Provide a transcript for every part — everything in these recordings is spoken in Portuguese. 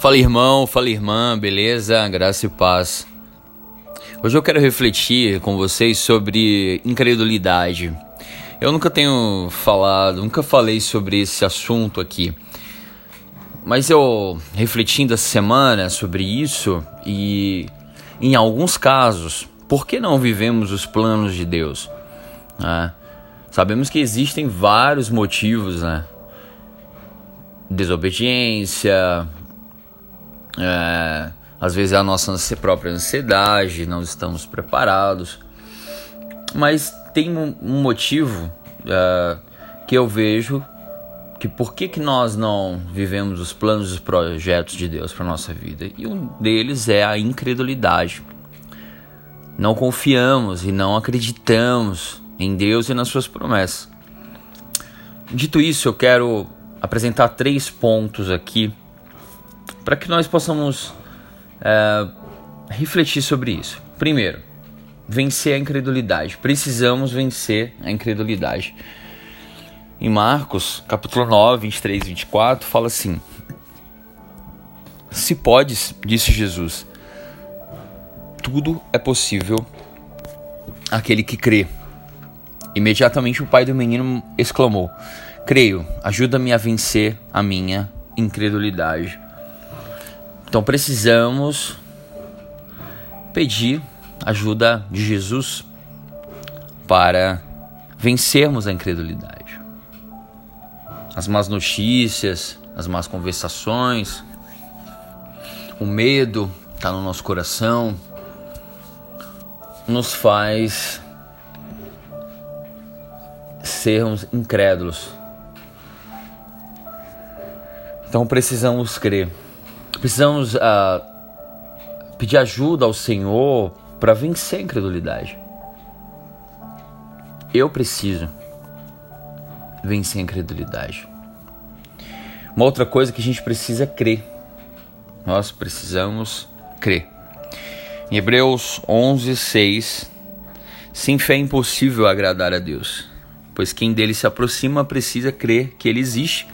Fala irmão, fala irmã, beleza? Graça e paz. Hoje eu quero refletir com vocês sobre incredulidade. Eu nunca tenho falado, nunca falei sobre esse assunto aqui. Mas eu refletindo essa semana sobre isso e em alguns casos, por que não vivemos os planos de Deus? Né? Sabemos que existem vários motivos, né? Desobediência, é, às vezes é a nossa própria ansiedade, não estamos preparados. Mas tem um, motivo é, que eu vejo que por que, que nós não vivemos os planos e os projetos de Deus para nossa vida? E um deles é a incredulidade. Não confiamos e não acreditamos em Deus e nas suas promessas. Dito isso, eu quero apresentar três pontos aqui para que nós possamos é, refletir sobre isso. Primeiro, vencer a incredulidade. Precisamos vencer a incredulidade. Em Marcos, capítulo 9, 23 e 24, fala assim: Se podes, disse Jesus, tudo é possível aquele que crê. Imediatamente o pai do menino exclamou: Creio, ajuda-me a vencer a minha incredulidade. Então precisamos pedir ajuda de Jesus para vencermos a incredulidade. As más notícias, as más conversações, o medo está no nosso coração, nos faz sermos incrédulos. Então precisamos crer. Precisamos uh, pedir ajuda ao Senhor para vencer a incredulidade. Eu preciso vencer a incredulidade. Uma outra coisa que a gente precisa é crer. Nós precisamos crer. Em Hebreus 11, 6, sem fé é impossível agradar a Deus, pois quem dele se aproxima precisa crer que ele existe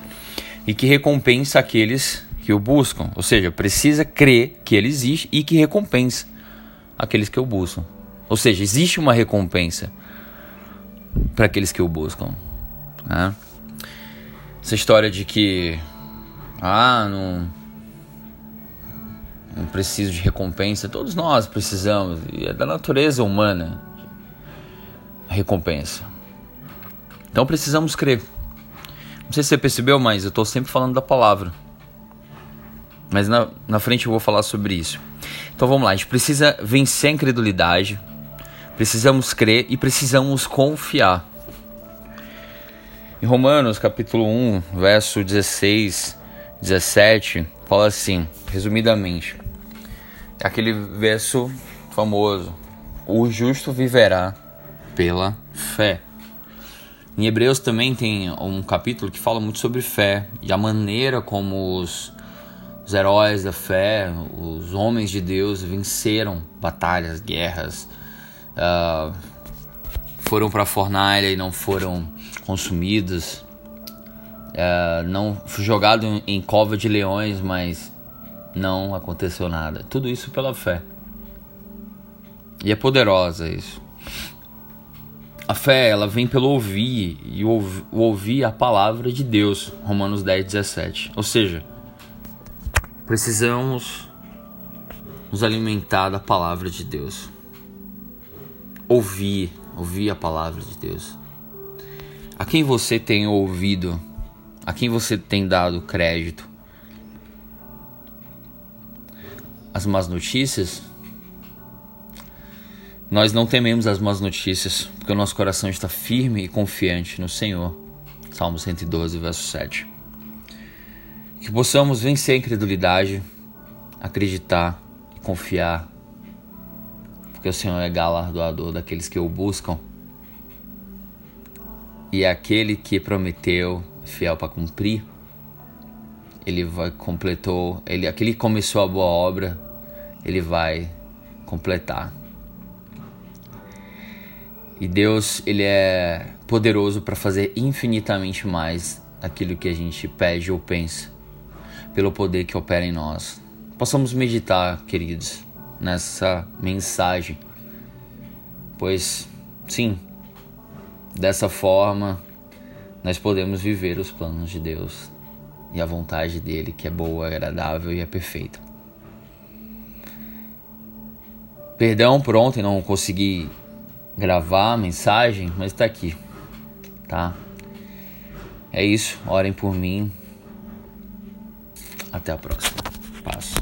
e que recompensa aqueles que o buscam. Ou seja, precisa crer que ele existe e que recompensa aqueles que o buscam. Ou seja, existe uma recompensa para aqueles que o buscam. Né? Essa história de que ah, não, não preciso de recompensa, todos nós precisamos, e é da natureza humana a recompensa. Então precisamos crer. Não sei se você percebeu, mas eu estou sempre falando da palavra. Mas na, na frente eu vou falar sobre isso. Então vamos lá, a gente precisa vencer a incredulidade, precisamos crer e precisamos confiar. Em Romanos capítulo 1, verso 16, 17, fala assim, resumidamente, é aquele verso famoso: O justo viverá pela fé. Em Hebreus também tem um capítulo que fala muito sobre fé e a maneira como os os heróis da fé, os homens de Deus venceram batalhas, guerras, uh, foram para a fornalha e não foram consumidos, uh, não jogado em cova de leões, mas não aconteceu nada. Tudo isso pela fé. E é poderosa isso. A fé, ela vem pelo ouvir, e ouvir a palavra de Deus, Romanos 10, 17. Ou seja, Precisamos nos alimentar da palavra de Deus. Ouvir, ouvir a palavra de Deus. A quem você tem ouvido? A quem você tem dado crédito? As más notícias? Nós não tememos as más notícias, porque o nosso coração está firme e confiante no Senhor. Salmo 112, verso 7. Que possamos vencer a incredulidade, acreditar e confiar, porque o Senhor é galardoador daqueles que o buscam. E é aquele que prometeu, fiel para cumprir, ele vai completou, ele aquele que começou a boa obra, ele vai completar. E Deus, ele é poderoso para fazer infinitamente mais aquilo que a gente pede ou pensa pelo poder que opera em nós. Possamos meditar, queridos, nessa mensagem, pois, sim, dessa forma nós podemos viver os planos de Deus e a vontade dele, que é boa, agradável e é perfeita. Perdão por ontem não consegui gravar a mensagem, mas está aqui, tá? É isso, orem por mim. Até a próxima. Paz.